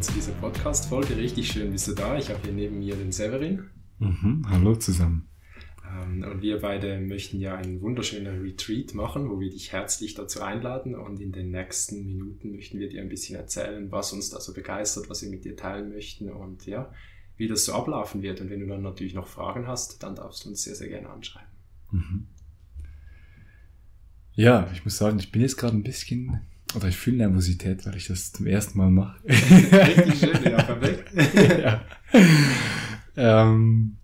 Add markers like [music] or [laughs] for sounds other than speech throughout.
willkommen zu dieser Podcast-Folge. Richtig schön bist du da. Ich habe hier neben mir den Severin. Mhm, hallo zusammen. Ähm, und wir beide möchten ja einen wunderschönen Retreat machen, wo wir dich herzlich dazu einladen. Und in den nächsten Minuten möchten wir dir ein bisschen erzählen, was uns da so begeistert, was wir mit dir teilen möchten und ja, wie das so ablaufen wird. Und wenn du dann natürlich noch Fragen hast, dann darfst du uns sehr, sehr gerne anschreiben. Mhm. Ja, ich muss sagen, ich bin jetzt gerade ein bisschen oder ich fühle Nervosität, weil ich das zum ersten Mal mache. Richtig schön, ja, perfekt. [laughs] ja. Ähm,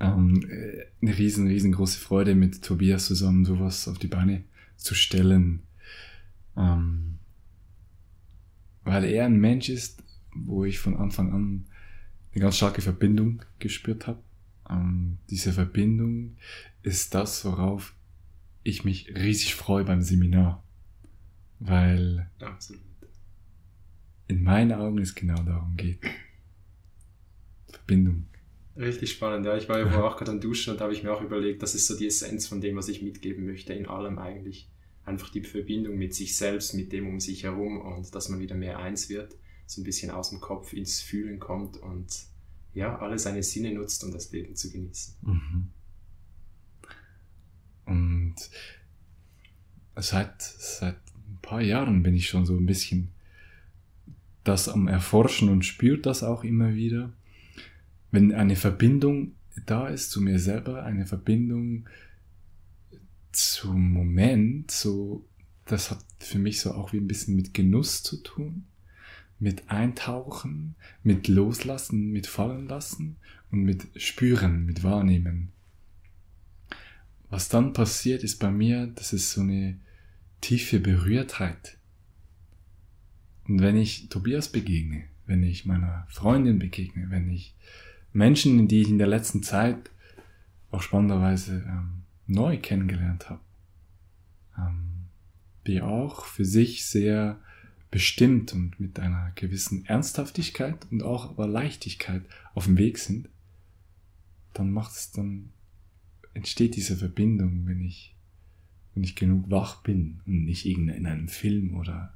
ähm, eine riesen, riesengroße Freude mit Tobias zusammen sowas auf die Beine zu stellen. Ähm, weil er ein Mensch ist, wo ich von Anfang an eine ganz starke Verbindung gespürt habe. Ähm, diese Verbindung ist das, worauf ich mich riesig freue beim Seminar. Weil Absolut. in meinen Augen es genau darum geht. Verbindung. Richtig spannend, ja. Ich war ja vorher auch gerade am Duschen und da habe ich mir auch überlegt, das ist so die Essenz von dem, was ich mitgeben möchte, in allem eigentlich. Einfach die Verbindung mit sich selbst, mit dem um sich herum und dass man wieder mehr eins wird, so ein bisschen aus dem Kopf ins Fühlen kommt und ja, alle seine Sinne nutzt, um das Leben zu genießen. Mhm. Und seit, seit paar Jahren bin ich schon so ein bisschen das am Erforschen und spürt das auch immer wieder. Wenn eine Verbindung da ist zu mir selber, eine Verbindung zum Moment, so, das hat für mich so auch wie ein bisschen mit Genuss zu tun, mit Eintauchen, mit Loslassen, mit Fallen lassen und mit Spüren, mit Wahrnehmen. Was dann passiert, ist bei mir, das ist so eine tiefe Berührtheit. Und wenn ich Tobias begegne, wenn ich meiner Freundin begegne, wenn ich Menschen, die ich in der letzten Zeit auch spannenderweise ähm, neu kennengelernt habe, ähm, die auch für sich sehr bestimmt und mit einer gewissen Ernsthaftigkeit und auch aber Leichtigkeit auf dem Weg sind, dann macht es dann entsteht diese Verbindung, wenn ich, wenn ich genug wach bin und nicht in einem Film oder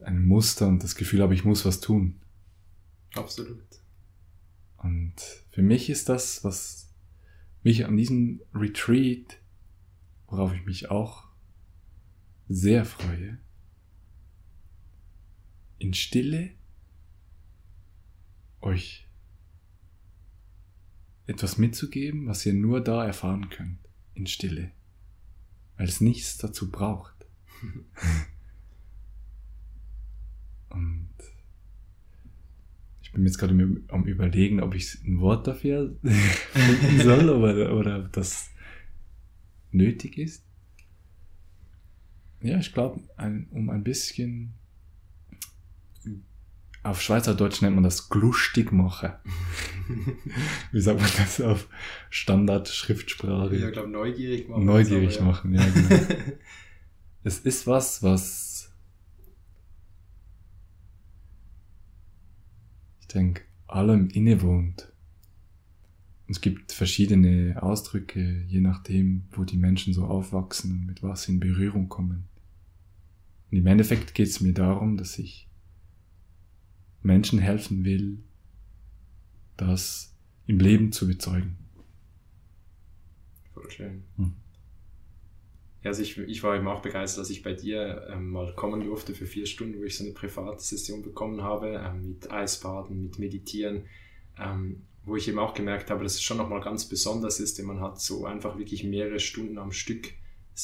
einem Muster und das Gefühl habe, ich muss was tun. Absolut. Und für mich ist das, was mich an diesem Retreat, worauf ich mich auch sehr freue, in Stille euch etwas mitzugeben, was ihr nur da erfahren könnt, in Stille, weil es nichts dazu braucht. [laughs] Und ich bin jetzt gerade am Überlegen, ob ich ein Wort dafür [laughs] finden soll oder, oder ob das nötig ist. Ja, ich glaube, um ein bisschen auf Schweizerdeutsch nennt man das glustig machen. [laughs] Wie sagt man das auf Standard-Schriftsprache? Ja, ich glaube, neugierig machen. Neugierig aber, machen, ja, genau. [laughs] [laughs] es ist was, was ich denke, allem innewohnt. Es gibt verschiedene Ausdrücke, je nachdem, wo die Menschen so aufwachsen und mit was sie in Berührung kommen. Und im Endeffekt geht es mir darum, dass ich Menschen helfen will, das im Leben zu bezeugen. Voll schön. Hm. Ja, also ich, ich war eben auch begeistert, dass ich bei dir ähm, mal kommen durfte für vier Stunden, wo ich so eine private Session bekommen habe, ähm, mit Eisbaden, mit Meditieren, ähm, wo ich eben auch gemerkt habe, dass es schon nochmal ganz besonders ist, denn man hat so einfach wirklich mehrere Stunden am Stück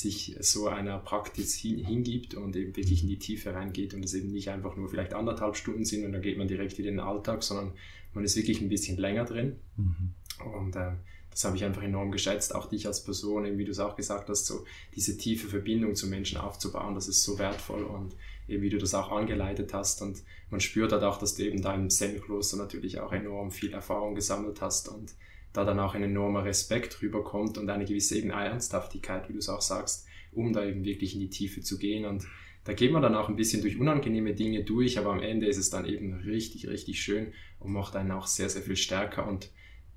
sich so einer Praxis hingibt und eben wirklich in die Tiefe reingeht und es eben nicht einfach nur vielleicht anderthalb Stunden sind und dann geht man direkt wieder in den Alltag, sondern man ist wirklich ein bisschen länger drin. Mhm. Und äh, das habe ich einfach enorm geschätzt, auch dich als Person, wie du es auch gesagt hast, so diese tiefe Verbindung zu Menschen aufzubauen, das ist so wertvoll und eben wie du das auch angeleitet hast und man spürt halt auch, dass du eben da im Zen-Kloster natürlich auch enorm viel Erfahrung gesammelt hast und da dann auch ein enormer Respekt rüberkommt und eine gewisse eben Ernsthaftigkeit, wie du es auch sagst, um da eben wirklich in die Tiefe zu gehen. Und da geht man dann auch ein bisschen durch unangenehme Dinge durch, aber am Ende ist es dann eben richtig, richtig schön und macht einen auch sehr, sehr viel stärker. Und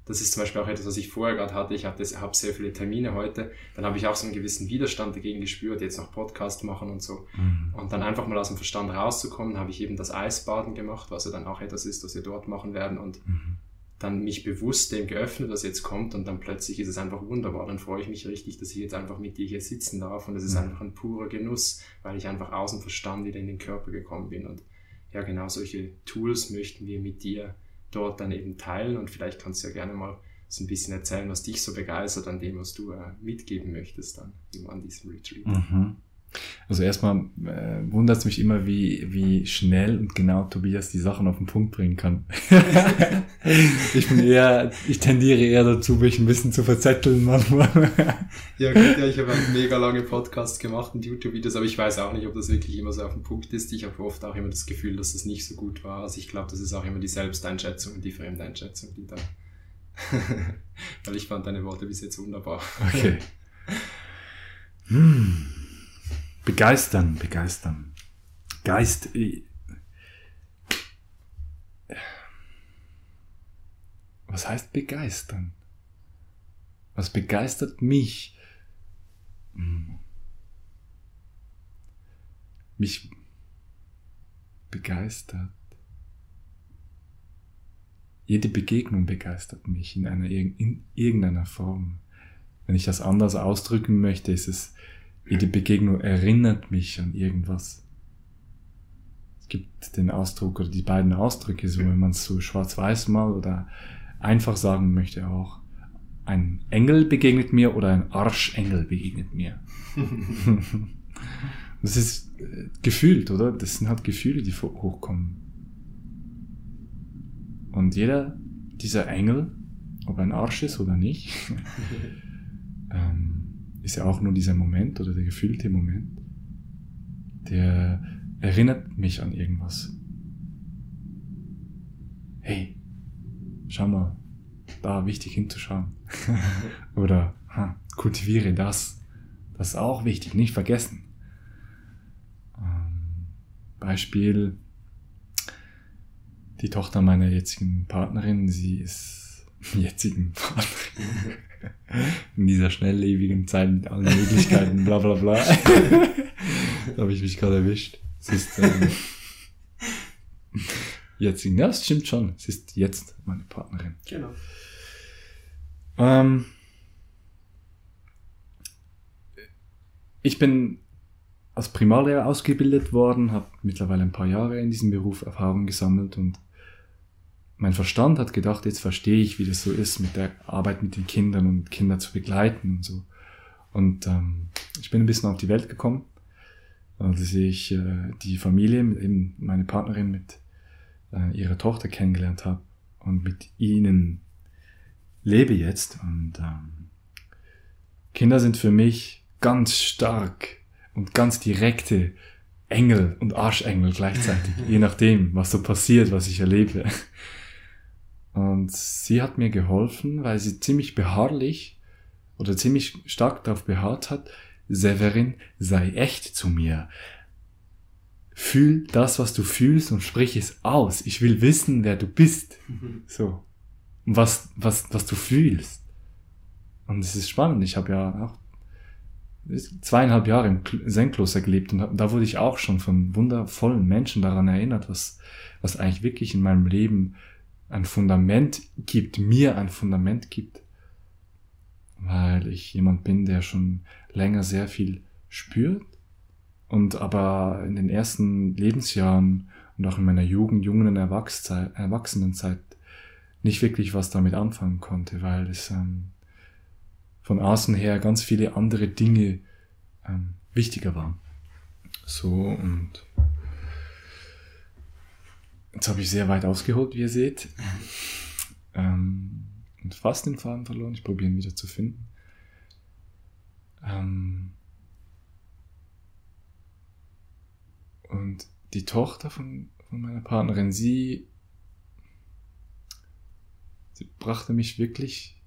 das ist zum Beispiel auch etwas, was ich vorher gerade hatte. Ich habe hab sehr viele Termine heute. Dann habe ich auch so einen gewissen Widerstand dagegen gespürt, jetzt noch Podcast machen und so. Mhm. Und dann einfach mal aus dem Verstand rauszukommen, habe ich eben das Eisbaden gemacht, was ja dann auch etwas ist, was wir dort machen werden. Und mhm. Dann mich bewusst dem geöffnet, was jetzt kommt. Und dann plötzlich ist es einfach wunderbar. Dann freue ich mich richtig, dass ich jetzt einfach mit dir hier sitzen darf. Und es ist mhm. einfach ein purer Genuss, weil ich einfach aus dem Verstand wieder in den Körper gekommen bin. Und ja, genau solche Tools möchten wir mit dir dort dann eben teilen und vielleicht kannst du ja gerne mal so ein bisschen erzählen, was dich so begeistert an dem, was du äh, mitgeben möchtest dann an diesem Retreat. Mhm. Also erstmal äh, wundert es mich immer, wie, wie schnell und genau Tobias die Sachen auf den Punkt bringen kann. [laughs] ich bin eher, ich tendiere eher dazu, mich ein bisschen zu verzetteln manchmal. ja, gut, ja, ich habe mega lange Podcast gemacht und YouTube-Videos, aber ich weiß auch nicht, ob das wirklich immer so auf den Punkt ist. Ich habe oft auch immer das Gefühl, dass das nicht so gut war. Also ich glaube, das ist auch immer die Selbsteinschätzung und die Fremdeinschätzung, die da. [laughs] Weil ich fand deine Worte bis jetzt wunderbar. Okay. [laughs] Hm. Begeistern, begeistern. Geist. Äh, was heißt begeistern? Was begeistert mich? Hm. Mich begeistert. Jede Begegnung begeistert mich in, einer, in irgendeiner Form. Wenn ich das anders ausdrücken möchte, ist es jede Begegnung erinnert mich an irgendwas. Es gibt den Ausdruck oder die beiden Ausdrücke, so wenn man es so schwarz-weiß mal oder einfach sagen möchte auch. Ein Engel begegnet mir oder ein Arschengel begegnet mir. [laughs] das ist äh, gefühlt, oder? Das sind halt Gefühle, die hochkommen. Und jeder dieser Engel, ob ein Arsch ist oder nicht, [laughs] ähm, ist ja auch nur dieser Moment oder der gefühlte Moment, der erinnert mich an irgendwas. Hey, schau mal, da wichtig hinzuschauen. [laughs] oder ha, kultiviere das. Das ist auch wichtig, nicht vergessen. Ähm, Beispiel, die Tochter meiner jetzigen Partnerin, sie ist [laughs] jetzigen Partnerin in dieser schnelllebigen Zeit mit allen Möglichkeiten, bla bla bla. [laughs] da habe ich mich gerade erwischt. Es ist ähm, jetzt, ja, das stimmt schon. Es ist jetzt meine Partnerin. Genau. Ähm, ich bin als Primarlehrer ausgebildet worden, habe mittlerweile ein paar Jahre in diesem Beruf Erfahrung gesammelt und mein Verstand hat gedacht, jetzt verstehe ich, wie das so ist mit der Arbeit mit den Kindern und Kinder zu begleiten und so. Und ähm, ich bin ein bisschen auf die Welt gekommen, als ich äh, die Familie, eben meine Partnerin mit äh, ihrer Tochter kennengelernt habe und mit ihnen lebe jetzt. Und ähm, Kinder sind für mich ganz stark und ganz direkte Engel und Arschengel gleichzeitig, [laughs] je nachdem, was so passiert, was ich erlebe. Und sie hat mir geholfen, weil sie ziemlich beharrlich oder ziemlich stark darauf beharrt hat, Severin, sei echt zu mir. Fühl das, was du fühlst und sprich es aus. Ich will wissen, wer du bist. So. Und was, was, was du fühlst. Und es ist spannend. Ich habe ja auch zweieinhalb Jahre im Senkloster gelebt und da wurde ich auch schon von wundervollen Menschen daran erinnert, was, was eigentlich wirklich in meinem Leben ein Fundament gibt, mir ein Fundament gibt, weil ich jemand bin, der schon länger sehr viel spürt und aber in den ersten Lebensjahren und auch in meiner Jugend, jungen Erwachsenenzeit nicht wirklich was damit anfangen konnte, weil es ähm, von außen her ganz viele andere Dinge ähm, wichtiger waren. So und Jetzt habe ich sehr weit ausgeholt, wie ihr seht. Ähm, und fast den Faden verloren. Ich probiere ihn wieder zu finden. Ähm, und die Tochter von, von meiner Partnerin, sie, sie brachte mich wirklich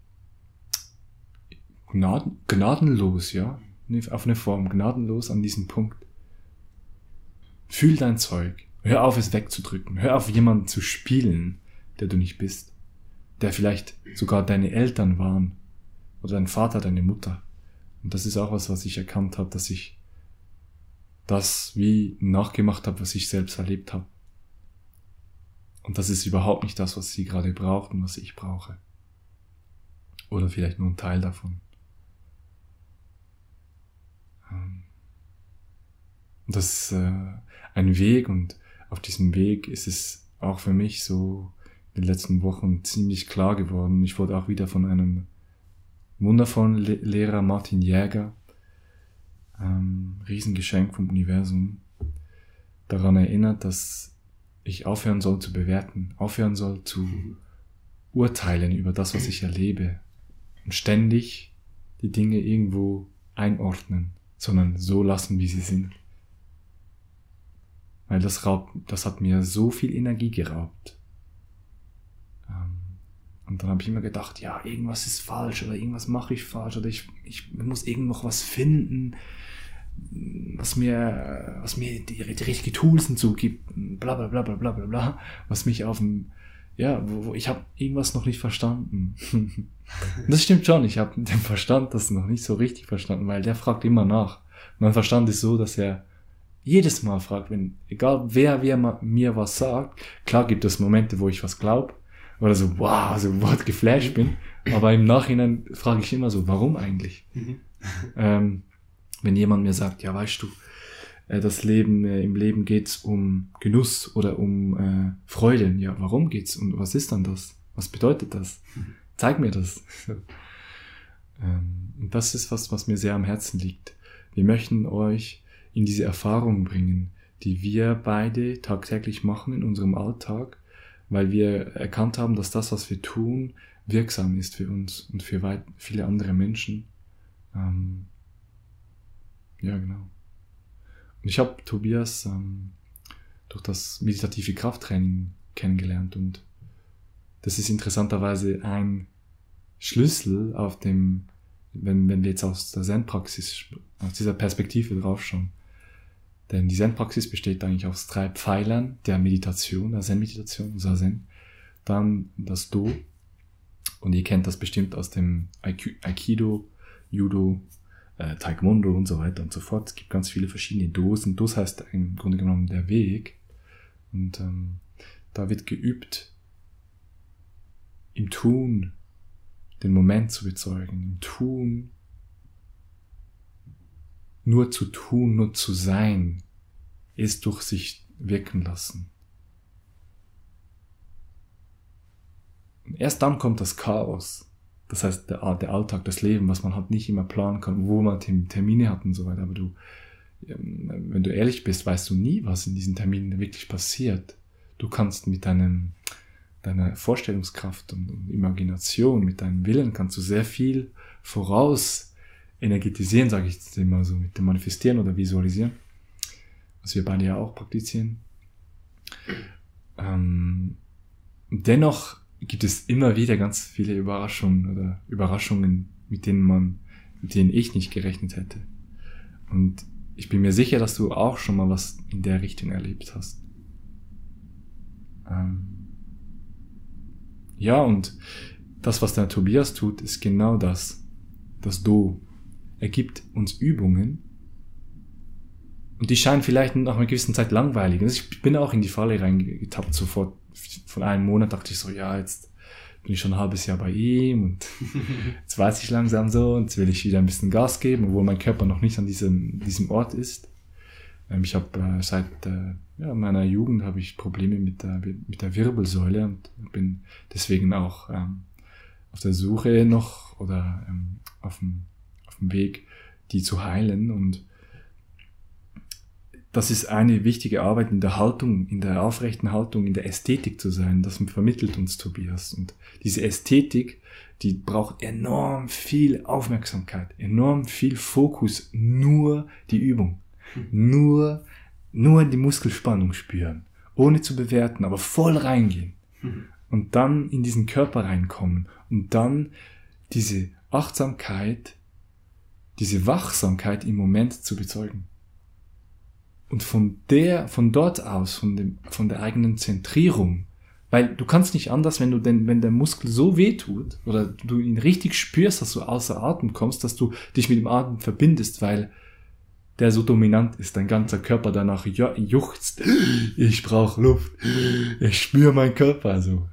gnaden, gnadenlos, ja, auf eine Form, gnadenlos an diesen Punkt. Fühl dein Zeug. Hör auf, es wegzudrücken. Hör auf, jemanden zu spielen, der du nicht bist. der vielleicht sogar deine Eltern waren oder dein Vater, deine Mutter. Und das ist auch was, was ich erkannt habe, dass ich das wie nachgemacht habe, was ich selbst erlebt habe. Und das ist überhaupt nicht das, was sie gerade braucht und was ich brauche. Oder vielleicht nur ein Teil davon. Ähm, das ist äh, ein Weg und auf diesem Weg ist es auch für mich so in den letzten Wochen ziemlich klar geworden. Ich wurde auch wieder von einem wundervollen Le Lehrer Martin Jäger, ähm, Riesengeschenk vom Universum, daran erinnert, dass ich aufhören soll zu bewerten, aufhören soll zu urteilen über das, was ich erlebe und ständig die Dinge irgendwo einordnen, sondern so lassen, wie sie sind. Weil das raubt, das hat mir so viel Energie geraubt. Ähm, und dann habe ich immer gedacht, ja, irgendwas ist falsch oder irgendwas mache ich falsch oder ich, ich muss irgendwo noch was finden, was mir, was mir die, die richtigen Tools hinzugibt, bla bla bla bla bla bla was mich auf dem, ja, wo, wo ich habe irgendwas noch nicht verstanden. [laughs] das stimmt schon, ich habe den Verstand das noch nicht so richtig verstanden, weil der fragt immer nach. Mein Verstand ist so, dass er jedes Mal fragt, wenn, egal wer, wer mir was sagt, klar gibt es Momente, wo ich was glaube, oder so, wow, so what geflasht bin, aber im Nachhinein frage ich immer so, warum eigentlich? Mhm. [laughs] ähm, wenn jemand mir sagt, ja, weißt du, äh, das Leben, äh, im Leben geht's um Genuss oder um äh, Freude. Ja, warum geht's? Und was ist dann das? Was bedeutet das? Zeig mir das. ähm, und das ist was, was mir sehr am Herzen liegt. Wir möchten euch in diese Erfahrung bringen, die wir beide tagtäglich machen in unserem Alltag, weil wir erkannt haben, dass das, was wir tun, wirksam ist für uns und für weit, viele andere Menschen. Ähm, ja, genau. Und ich habe Tobias ähm, durch das meditative Krafttraining kennengelernt und das ist interessanterweise ein Schlüssel auf dem, wenn, wenn wir jetzt aus der Zen-Praxis, aus dieser Perspektive draufschauen. Denn die Zen-Praxis besteht eigentlich aus drei Pfeilern der Meditation, der Zen-Meditation, Zazen. Dann das Do. Und ihr kennt das bestimmt aus dem Aikido, Judo, äh, Taekwondo und so weiter und so fort. Es gibt ganz viele verschiedene Dosen. Dos heißt im Grunde genommen der Weg. Und ähm, da wird geübt, im Tun den Moment zu bezeugen, im Tun nur zu tun, nur zu sein, es durch sich wirken lassen. Erst dann kommt das Chaos. Das heißt, der, der Alltag, das Leben, was man halt nicht immer planen kann, wo man Termine hat und so weiter. Aber du, ähm, wenn du ehrlich bist, weißt du nie, was in diesen Terminen wirklich passiert. Du kannst mit deinem, deiner Vorstellungskraft und, und Imagination, mit deinem Willen, kannst du sehr viel voraus energetisieren, sage ich jetzt immer so, mit dem Manifestieren oder Visualisieren, was wir beide ja auch praktizieren. Ähm, dennoch gibt es immer wieder ganz viele Überraschungen oder Überraschungen, mit denen man, mit denen ich nicht gerechnet hätte. Und ich bin mir sicher, dass du auch schon mal was in der Richtung erlebt hast. Ähm ja, und das, was der Tobias tut, ist genau das. Das Do. Er gibt uns Übungen. Und die scheinen vielleicht nach einer gewissen Zeit langweilig. Also ich bin auch in die Falle reingetappt sofort von einem Monat dachte ich so, ja, jetzt bin ich schon ein halbes Jahr bei ihm und [laughs] jetzt weiß ich langsam so und jetzt will ich wieder ein bisschen Gas geben, obwohl mein Körper noch nicht an diesem, diesem Ort ist. Ähm, ich habe äh, seit äh, ja, meiner Jugend habe ich Probleme mit der, mit der Wirbelsäule und bin deswegen auch ähm, auf der Suche noch oder ähm, auf, dem, dem Weg, die zu heilen und das ist eine wichtige Arbeit in der Haltung, in der aufrechten Haltung, in der Ästhetik zu sein. Das vermittelt uns Tobias. Und diese Ästhetik, die braucht enorm viel Aufmerksamkeit, enorm viel Fokus, nur die Übung. Nur, nur die Muskelspannung spüren. Ohne zu bewerten, aber voll reingehen. Und dann in diesen Körper reinkommen. Und dann diese Achtsamkeit, diese Wachsamkeit im Moment zu bezeugen. Und von der, von dort aus, von dem, von der eigenen Zentrierung, Weil du kannst nicht anders, wenn du denn, wenn der Muskel so weh tut oder du ihn richtig spürst, dass du außer Atem kommst, dass du dich mit dem Atem verbindest, weil der so dominant ist, dein ganzer Körper danach juchzt. Ich brauche Luft. Ich spüre meinen Körper. Also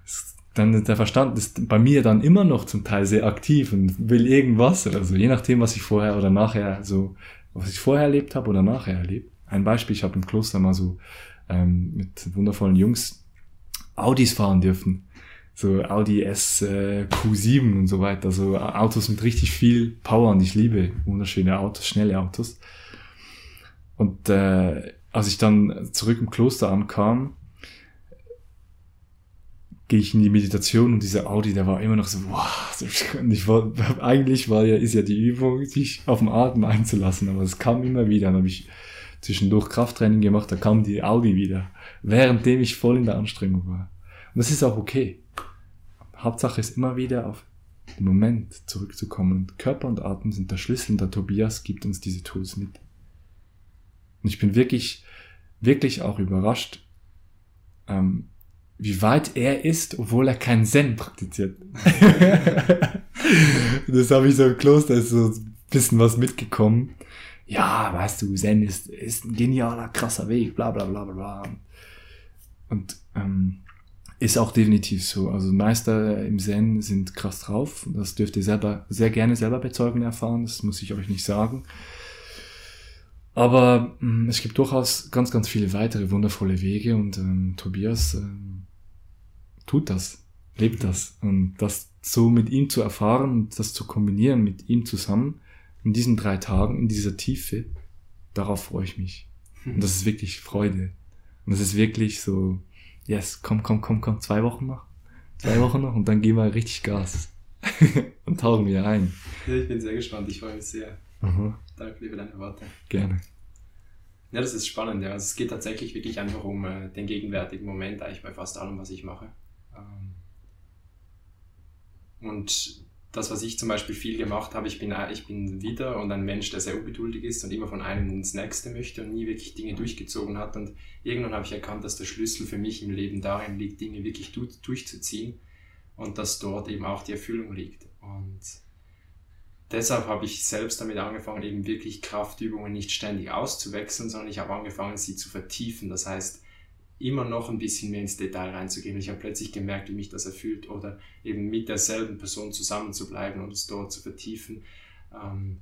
dann der Verstand ist bei mir dann immer noch zum Teil sehr aktiv und will irgendwas oder so, je nachdem, was ich vorher oder nachher so, was ich vorher erlebt habe oder nachher erlebt. Ein Beispiel, ich habe im Kloster mal so ähm, mit wundervollen Jungs Audis fahren dürfen. So Audi S äh, Q7 und so weiter. So Autos mit richtig viel Power und ich liebe wunderschöne Autos, schnelle Autos. Und äh, als ich dann zurück im Kloster ankam, gehe ich in die Meditation und dieser Audi, der war immer noch so, wow, und ich war, eigentlich war ja, ist ja die Übung, sich auf dem Atem einzulassen, aber es kam immer wieder, dann habe ich zwischendurch Krafttraining gemacht, da kam die Audi wieder, währenddem ich voll in der Anstrengung war. Und das ist auch okay. Hauptsache ist immer wieder auf den Moment zurückzukommen. Körper und Atem sind der Schlüssel und der Tobias gibt uns diese Tools mit. Und ich bin wirklich, wirklich auch überrascht, ähm, wie weit er ist, obwohl er keinen Zen praktiziert. [laughs] das habe ich so im Kloster, ist so ein bisschen was mitgekommen. Ja, weißt du, Zen ist, ist ein genialer, krasser Weg, bla bla bla bla. Und ähm, ist auch definitiv so. Also Meister im Zen sind krass drauf. Das dürft ihr selber sehr gerne selber bezeugen erfahren. Das muss ich euch nicht sagen. Aber ähm, es gibt durchaus ganz, ganz viele weitere wundervolle Wege und ähm, Tobias ähm, tut das, lebt das. Und das so mit ihm zu erfahren und das zu kombinieren mit ihm zusammen in diesen drei Tagen, in dieser Tiefe, darauf freue ich mich. Und das ist wirklich Freude. Und das ist wirklich so, yes, komm, komm, komm, komm, zwei Wochen noch. Zwei [laughs] Wochen noch und dann gehen wir richtig Gas. [laughs] und tauchen wir ein. Ja, ich bin sehr gespannt, ich freue mich sehr. Mhm. Danke für deine Worte. Gerne. Ja, das ist spannend. Ja. Also es geht tatsächlich wirklich einfach um äh, den gegenwärtigen Moment, eigentlich bei fast allem, was ich mache. Ähm, und das, was ich zum Beispiel viel gemacht habe, ich bin, ich bin wieder und ein Mensch, der sehr ungeduldig ist und immer von einem ins nächste möchte und nie wirklich Dinge durchgezogen hat. Und irgendwann habe ich erkannt, dass der Schlüssel für mich im Leben darin liegt, Dinge wirklich durchzuziehen und dass dort eben auch die Erfüllung liegt. Und deshalb habe ich selbst damit angefangen, eben wirklich Kraftübungen nicht ständig auszuwechseln, sondern ich habe angefangen, sie zu vertiefen. Das heißt, immer noch ein bisschen mehr ins Detail reinzugehen. Ich habe plötzlich gemerkt, wie mich das erfüllt oder eben mit derselben Person zusammen zu bleiben und es dort zu vertiefen. Ähm,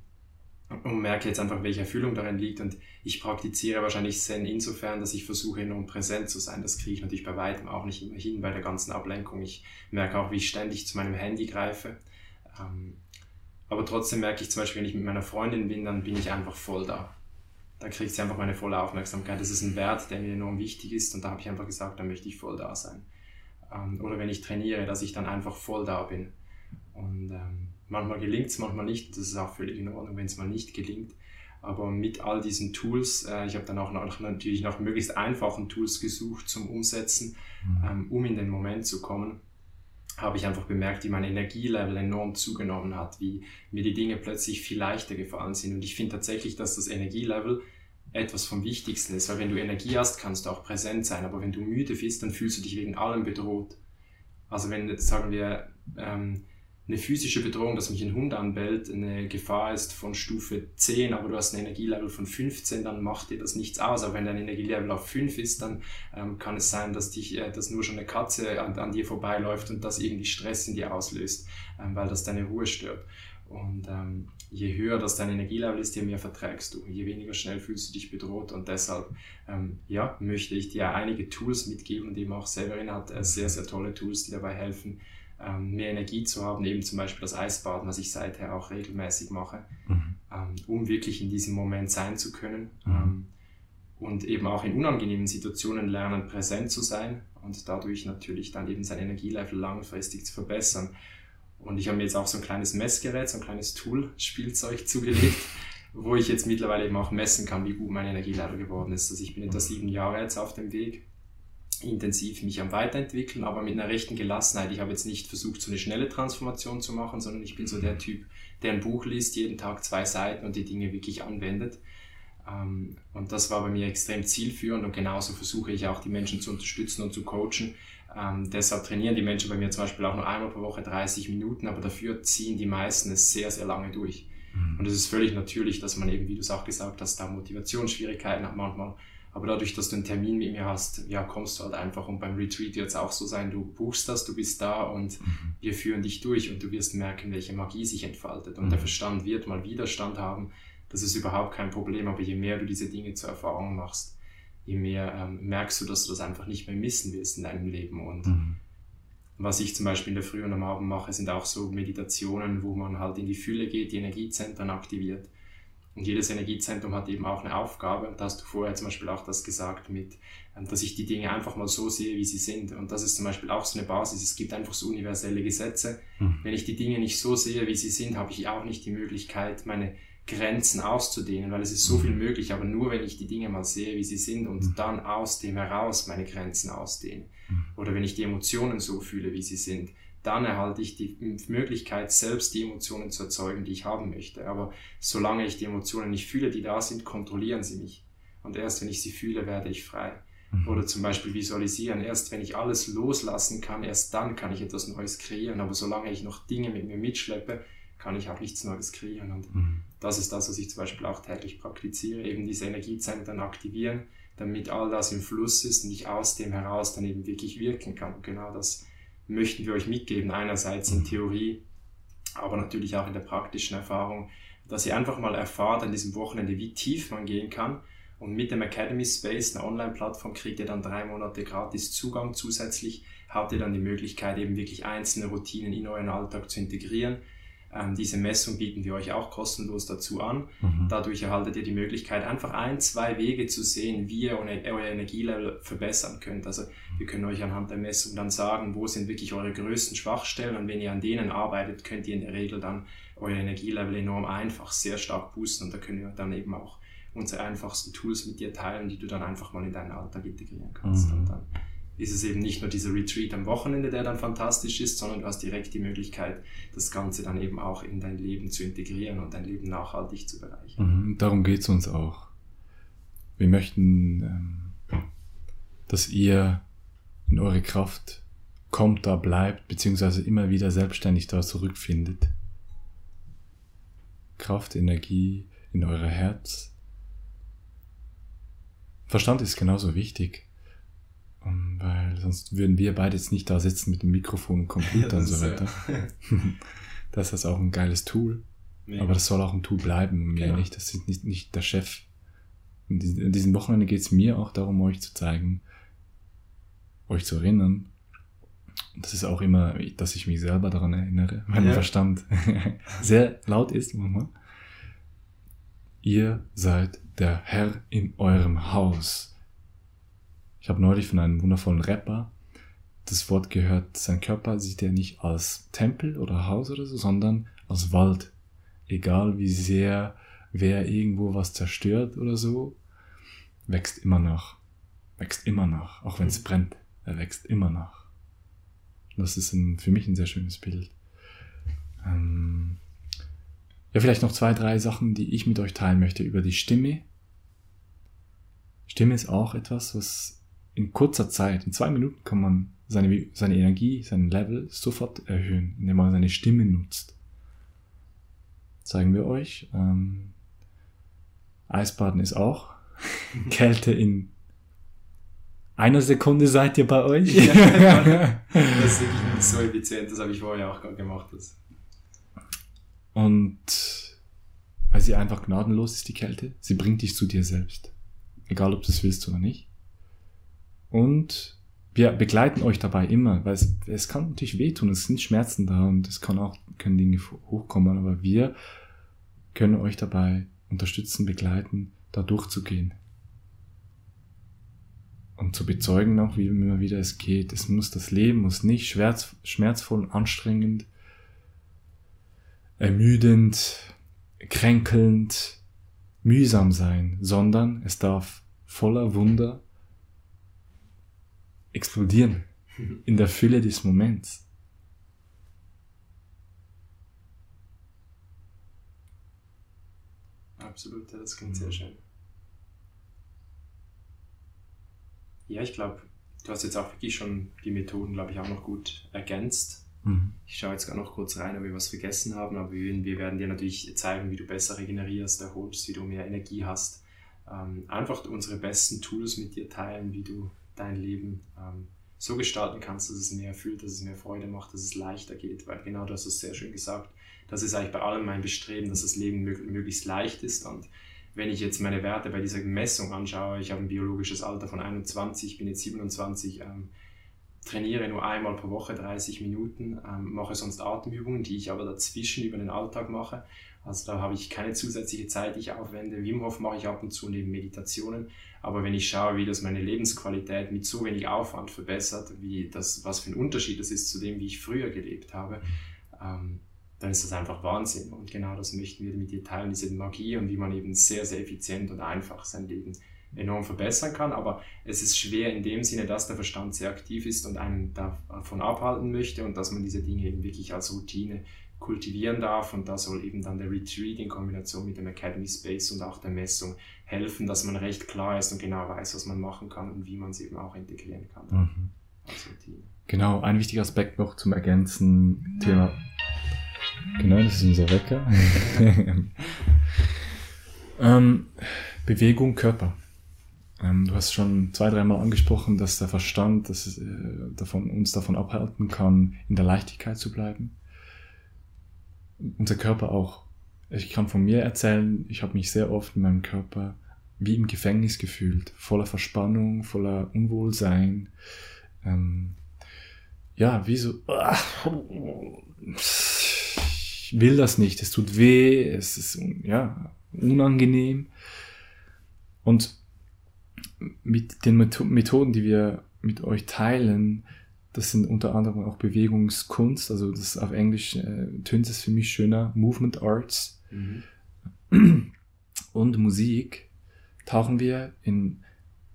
und merke jetzt einfach, welche Erfüllung darin liegt. Und ich praktiziere wahrscheinlich Zen insofern, dass ich versuche, enorm präsent zu sein. Das kriege ich natürlich bei weitem auch nicht immer hin bei der ganzen Ablenkung. Ich merke auch, wie ich ständig zu meinem Handy greife. Ähm, aber trotzdem merke ich zum Beispiel, wenn ich mit meiner Freundin bin, dann bin ich einfach voll da da kriegt sie einfach meine volle Aufmerksamkeit. Das ist ein Wert, der mir enorm wichtig ist und da habe ich einfach gesagt, da möchte ich voll da sein. Ähm, oder wenn ich trainiere, dass ich dann einfach voll da bin. Und ähm, manchmal gelingt es, manchmal nicht. Das ist auch völlig in Ordnung, wenn es mal nicht gelingt. Aber mit all diesen Tools, äh, ich habe dann auch noch, natürlich nach möglichst einfachen Tools gesucht zum Umsetzen, mhm. ähm, um in den Moment zu kommen, habe ich einfach bemerkt, wie mein Energielevel enorm zugenommen hat, wie mir die Dinge plötzlich viel leichter gefallen sind. Und ich finde tatsächlich, dass das Energielevel etwas vom Wichtigsten ist, weil wenn du Energie hast, kannst du auch präsent sein, aber wenn du müde bist, dann fühlst du dich wegen allem bedroht. Also wenn, sagen wir, ähm, eine physische Bedrohung, dass mich ein Hund anbellt, eine Gefahr ist von Stufe 10, aber du hast ein Energielevel von 15, dann macht dir das nichts aus. Aber wenn dein Energielevel auf 5 ist, dann ähm, kann es sein, dass dich, äh, dass nur schon eine Katze an, an, dir vorbeiläuft und das irgendwie Stress in dir auslöst, ähm, weil das deine Ruhe stört. Und ähm, je höher das dein Energielevel ist, je mehr verträgst du, je weniger schnell fühlst du dich bedroht. Und deshalb ähm, ja, möchte ich dir einige Tools mitgeben und eben auch Severin hat äh, sehr, sehr tolle Tools, die dabei helfen, ähm, mehr Energie zu haben, eben zum Beispiel das Eisbaden, was ich seither auch regelmäßig mache, mhm. ähm, um wirklich in diesem Moment sein zu können mhm. ähm, und eben auch in unangenehmen Situationen lernen, präsent zu sein und dadurch natürlich dann eben sein Energielevel langfristig zu verbessern. Und ich habe mir jetzt auch so ein kleines Messgerät, so ein kleines Tool, Spielzeug [laughs] zugelegt, wo ich jetzt mittlerweile eben auch messen kann, wie gut mein Energielevel geworden ist. Also ich bin etwa sieben Jahre jetzt auf dem Weg intensiv mich am Weiterentwickeln, aber mit einer rechten Gelassenheit. Ich habe jetzt nicht versucht, so eine schnelle Transformation zu machen, sondern ich bin so der Typ, der ein Buch liest, jeden Tag zwei Seiten und die Dinge wirklich anwendet. Ähm, und das war bei mir extrem zielführend und genauso versuche ich auch die Menschen zu unterstützen und zu coachen, Ähm, deshalb trainieren die Menschen bei mir zum Beispiel auch nur einmal pro Woche 30 Minuten, aber dafür ziehen die meisten es sehr, sehr lange durch. Mhm. Und es ist völlig natürlich, dass man eben, wie du es auch gesagt hast, da Motivationsschwierigkeiten hat manchmal. Aber dadurch, dass du einen Termin mit mir hast, ja, kommst du halt einfach und beim Retreat wird es auch so sein, du buchst das, du bist da und mhm. wir führen dich durch und du wirst merken, welche Magie sich entfaltet. Und mhm. der Verstand wird mal Widerstand haben. Das ist überhaupt kein Problem, aber je mehr du diese Dinge zur Erfahrung machst, je mehr ähm, merkst du, dass du das einfach nicht mehr missen willst in deinem Leben. Und mhm. was ich zum Beispiel in der Früh und am Abend mache, sind auch so Meditationen, wo man halt in die Fülle geht, die Energiezentren aktiviert. Und jedes Energiezentrum hat eben auch eine Aufgabe. Und da hast du vorher zum Beispiel auch das gesagt mit, ähm, dass ich die Dinge einfach mal so sehe, wie sie sind. Und das ist zum Beispiel auch so eine Basis. Es gibt einfach so universelle Gesetze. Mhm. Wenn ich die Dinge nicht so sehe, wie sie sind, habe ich auch nicht die Möglichkeit, meine Grenzen auszudehnen, weil es ist so viel mhm. möglich, aber nur wenn ich die Dinge mal sehe, wie sie sind und mhm. dann aus dem heraus meine Grenzen ausdehne. Mhm. Oder wenn ich die Emotionen so fühle, wie sie sind, dann erhalte ich die Möglichkeit, selbst die Emotionen zu erzeugen, die ich haben möchte. Aber solange ich die Emotionen nicht fühle, die da sind, kontrollieren sie mich. Und erst wenn ich sie fühle, werde ich frei. Oder zum Beispiel visualisieren. Erst wenn ich alles loslassen kann, erst dann kann ich etwas Neues kreieren. Aber solange ich noch Dinge mit mir mitschleppe, kann ich auch nichts Neues kreieren. Und mhm. das ist das, was ich zum Beispiel auch täglich praktiziere, eben diese Energiezentren aktivieren, damit all das im Fluss ist und ich aus dem heraus dann eben wirklich wirken kann. Und genau das möchten wir euch mitgeben, einerseits in mhm. Theorie, aber natürlich auch in der praktischen Erfahrung, dass ihr einfach mal erfahrt an diesem Wochenende, wie tief man gehen kann. Und mit dem Academy Space, einer Online-Plattform, kriegt ihr dann drei Monate gratis Zugang. Zusätzlich habt ihr dann die Möglichkeit, eben wirklich einzelne Routinen in euren Alltag zu integrieren ähm, diese Messung bieten wir euch auch kostenlos dazu an. Mhm. Dadurch erhaltet ihr die Möglichkeit, einfach ein, zwei Wege zu sehen, wie ihr euer Energielevel verbessern könnt. Also wir können euch anhand der Messung dann sagen, wo sind wirklich eure größten Schwachstellen und wenn ihr an denen arbeitet, könnt ihr in der Regel dann euer Energielevel enorm einfach sehr stark boosten und da können wir dann eben auch unsere einfachsten Tools mit dir teilen, die du dann einfach mal in deinen Alltag integrieren kannst. Mhm. Und dann ist es eben nicht nur dieser Retreat am Wochenende, der dann fantastisch ist, sondern du hast direkt die Möglichkeit, das Ganze dann eben auch in dein Leben zu integrieren und dein Leben nachhaltig zu bereichern. Mhm, darum geht es uns auch. Wir möchten, ähm, dass ihr in eure Kraft kommt, da bleibt, beziehungsweise immer wieder selbstständig da zurückfindet. Kraft, Energie in euer Herz. Verstand ist genauso wichtig. Weil sonst würden wir beide jetzt nicht da sitzen mit dem Mikrofon und [laughs] Computer ja, und so weiter. Ja. [laughs] das ist auch ein geiles Tool. Mega. Aber das soll auch ein Tool bleiben und mir genau. nicht. Das ist nicht, nicht der Chef. In diesem Wochenende geht es mir auch darum, euch zu zeigen, euch zu erinnern. Und das ist auch immer, dass ich mich selber daran erinnere, [laughs] mein ja. Verstand sehr laut ist manchmal. Ihr seid der Herr in eurem Haus. Ich habe neulich von einem wundervollen Rapper das Wort gehört, sein Körper sieht er nicht als Tempel oder Haus oder so, sondern als Wald. Egal wie sehr wer irgendwo was zerstört oder so, wächst immer noch. Wächst immer noch, auch wenn es brennt. Er wächst immer noch. Das ist ein, für mich ein sehr schönes Bild. Ähm ja, vielleicht noch zwei, drei Sachen, die ich mit euch teilen möchte über die Stimme. Stimme ist auch etwas, was in kurzer Zeit, in zwei Minuten kann man seine, seine Energie, sein Level sofort erhöhen, indem man seine Stimme nutzt. Zeigen wir euch. Ähm, Eisbaden ist auch. [laughs] Kälte in einer Sekunde seid ihr bei euch. Ja, [laughs] das ist wirklich so effizient, das habe ich vorher auch gemacht. Das. Und weil sie einfach gnadenlos ist, die Kälte, sie bringt dich zu dir selbst. Egal, ob du es willst oder nicht. Und wir begleiten euch dabei immer, weil es, es kann natürlich wehtun, es sind Schmerzen da und es kann auch, können Dinge hochkommen, aber wir können euch dabei unterstützen, begleiten, da durchzugehen. Und zu bezeugen auch, wie immer wieder es geht. Es muss, das Leben muss nicht schmerz, schmerzvoll, anstrengend, ermüdend, kränkelnd, mühsam sein, sondern es darf voller Wunder explodieren in der Fülle des Moments. Absolut, das klingt sehr schön. Ja, ich glaube, du hast jetzt auch wirklich schon die Methoden, glaube ich, auch noch gut ergänzt. Mhm. Ich schaue jetzt gar noch kurz rein, ob wir was vergessen haben, aber wir, wir werden dir natürlich zeigen, wie du besser regenerierst, erholst, wie du mehr Energie hast. Ähm, einfach unsere besten Tools mit dir teilen, wie du dein Leben ähm, so gestalten kannst, dass es mehr erfüllt, dass es mehr Freude macht, dass es leichter geht, weil genau das ist sehr schön gesagt. Das ist eigentlich bei allem mein Bestreben, dass das Leben möglichst leicht ist und wenn ich jetzt meine Werte bei dieser Messung anschaue, ich habe ein biologisches Alter von 21, bin jetzt 27, ähm, trainiere nur einmal pro Woche 30 Minuten, ähm, mache sonst Atemübungen, die ich aber dazwischen über den Alltag mache. Also da habe ich keine zusätzliche Zeit, die ich aufwende. Wim Hof mache ich ab und zu neben Meditationen. Aber wenn ich schaue, wie das meine Lebensqualität mit so wenig Aufwand verbessert, wie das, was für ein Unterschied das ist zu dem, wie ich früher gelebt habe, ähm, dann ist das einfach Wahnsinn. Und genau das möchten wir mit dir teilen, diese Magie und wie man eben sehr, sehr effizient und einfach sein Leben enorm verbessern kann. Aber es ist schwer in dem Sinne, dass der Verstand sehr aktiv ist und einen davon abhalten möchte und dass man diese Dinge eben wirklich als Routine kultivieren darf. Und da soll eben dann der Retreat in Kombination mit dem Academy Space und auch der Messung helfen, dass man recht klar ist und genau weiß, was man machen kann und wie man es eben auch integrieren kann. Mhm. Als Routine. Genau, ein wichtiger Aspekt noch zum Ergänzen, Thema Genau, das ist unser Wecker. [laughs] ähm, Bewegung, Körper. Ähm, du hast schon zwei, dreimal angesprochen, dass der Verstand dass es, äh, davon, uns davon abhalten kann, in der Leichtigkeit zu bleiben. Unser Körper auch. Ich kann von mir erzählen, ich habe mich sehr oft in meinem Körper wie im Gefängnis gefühlt, voller Verspannung, voller Unwohlsein. Ähm, ja, wie so. ich will das nicht, es tut weh, es ist ja, unangenehm. Und mit den Methoden, die wir mit euch teilen, das sind unter anderem auch Bewegungskunst, also das auf Englisch äh, tönt es für mich schöner, Movement Arts mhm. und Musik, tauchen wir in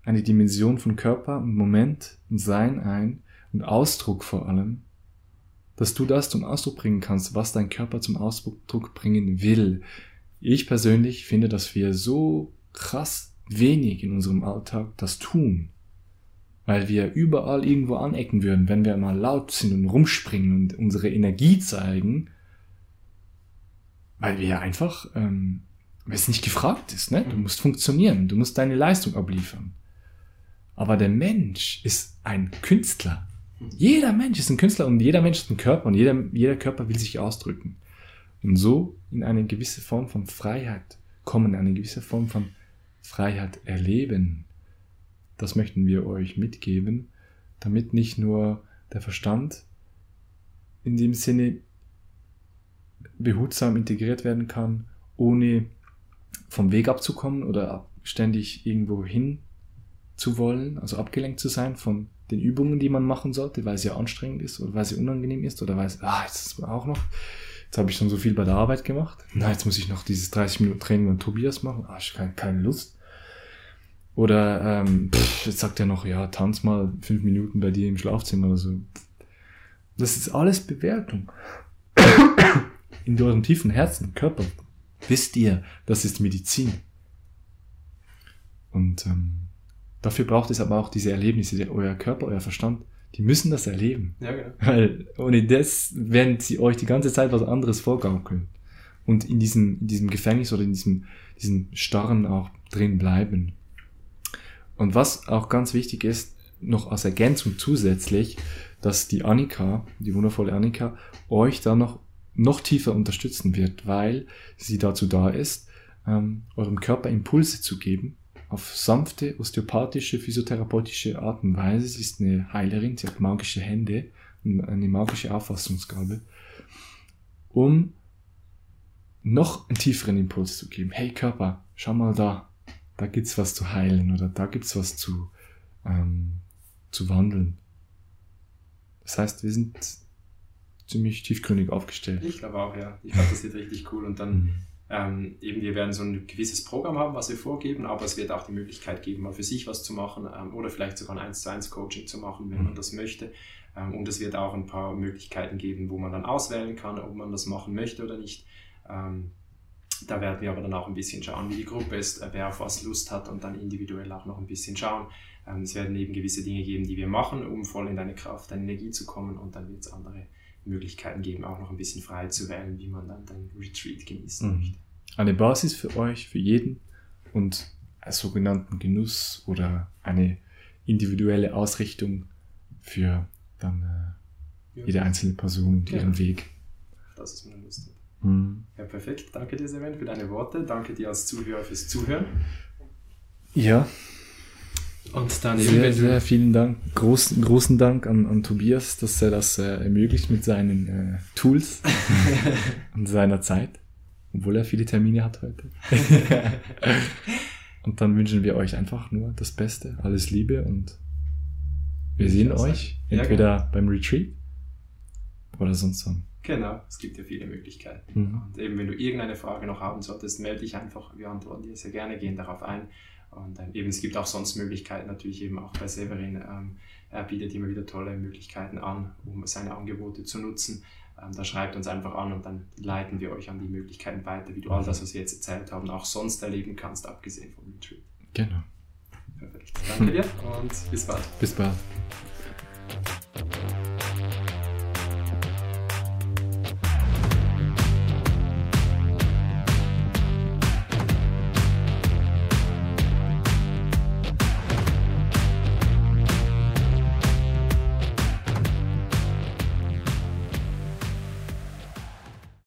eine Dimension von Körper und Moment und Sein ein und Ausdruck vor allem, dass du das zum Ausdruck bringen kannst, was dein Körper zum Ausdruck bringen will. Ich persönlich finde, dass wir so krass wenig in unserem Alltag das tun, weil wir überall irgendwo anecken würden, wenn wir mal laut sind und rumspringen und unsere Energie zeigen, weil wir ja einfach, ähm, weil es nicht gefragt ist, ne? Du musst funktionieren, du musst deine Leistung abliefern. Aber der Mensch ist ein Künstler. Jeder Mensch ist ein Künstler und jeder Mensch ist ein Körper und jeder, jeder Körper will sich ausdrücken. Und so in eine gewisse Form von Freiheit kommen, eine gewisse Form von Freiheit erleben. Das möchten wir euch mitgeben, damit nicht nur der Verstand in dem Sinne behutsam integriert werden kann, ohne vom Weg abzukommen oder ständig irgendwo hin zu wollen, also abgelenkt zu sein von den Übungen, die man machen sollte, weil sie ja anstrengend ist oder weil sie unangenehm ist oder weil es, ah, jetzt ist auch noch, jetzt habe ich schon so viel bei der Arbeit gemacht. Na, jetzt muss ich noch dieses 30 Minuten Training mit Tobias machen. Ah, ich habe keine, keine Lust. Oder ähm, pff, jetzt sagt er noch, ja, tanz mal fünf Minuten bei dir im Schlafzimmer oder so. Das ist alles Bewertung. [coughs] In eurem tiefen Herzen, Körper, wisst ihr, das ist Medizin. Und ähm, Dafür braucht es aber auch diese Erlebnisse, euer Körper, euer Verstand, die müssen das erleben. Ja, genau. Weil ohne das werden sie euch die ganze Zeit was anderes vorgaukeln. Und in diesem, in diesem Gefängnis oder in diesem, diesem Starren auch drin bleiben. Und was auch ganz wichtig ist, noch als Ergänzung zusätzlich, dass die Annika, die wundervolle Annika, euch da noch, noch tiefer unterstützen wird, weil sie dazu da ist, ähm, eurem Körper Impulse zu geben, auf sanfte, osteopathische, physiotherapeutische Art und Weise. Sie ist eine Heilerin, sie hat magische Hände eine magische Auffassungsgabe, um noch einen tieferen Impuls zu geben. Hey Körper, schau mal da, da gibt's was zu heilen oder da gibt's was zu, ähm, zu wandeln. Das heißt, wir sind ziemlich tiefgründig aufgestellt. Ich glaube auch, ja. Ich glaube, das wird richtig cool und dann mhm ähm, eben wir werden so ein gewisses Programm haben, was wir vorgeben, aber es wird auch die Möglichkeit geben, mal für sich was zu machen ähm, oder vielleicht sogar ein 1 zu 1 Coaching zu machen, wenn man mhm. das möchte. Ähm, und es wird auch ein paar Möglichkeiten geben, wo man dann auswählen kann, ob man das machen möchte oder nicht. Da werden wir aber dann auch ein bisschen schauen, wie die Gruppe ist, äh, wer auf was Lust hat und dann individuell auch noch ein bisschen schauen. Ähm, es werden eben gewisse Dinge geben, die wir machen, um voll in deine Kraft, deine Energie zu kommen und dann wird es andere Möglichkeiten geben, auch noch ein bisschen frei zu wählen, wie man dann dein Retreat genießen mhm. möchte. Eine Basis für euch, für jeden und einen sogenannten Genuss oder eine individuelle Ausrichtung für dann äh, ja. jede einzelne Person und ihren Weg. Das ist meine Lust. Mhm. Ja, perfekt. Danke dir, Seven, für deine Worte. Danke dir als Zuhörer fürs Zuhören. Ja. Und dann sehr, sehr vielen Dank. Großen, großen Dank an, an Tobias, dass er das äh, ermöglicht mit seinen äh, Tools [laughs] und seiner Zeit. Obwohl er viele Termine hat heute. [laughs] und dann wünschen wir euch einfach nur das Beste, alles Liebe und wir sehen euch entweder ja, genau. beim Retreat oder sonst wann. Genau, es gibt ja viele Möglichkeiten. Mhm. Und eben, wenn du irgendeine Frage noch haben solltest, melde dich einfach. Wir antworten dir sehr gerne, gehen darauf ein. Und ähm, eben, es gibt auch sonst Möglichkeiten, natürlich eben auch bei Severin. Ähm, er bietet immer wieder tolle Möglichkeiten an, um seine Angebote zu nutzen. Ähm, da schreibt uns einfach an und dann leiten wir euch an die Möglichkeiten weiter, wie du all das, was wir jetzt erzählt haben, auch sonst erleben kannst, abgesehen vom Retreat. Genau. Perfekt. Danke dir und bis bald. Bis bald.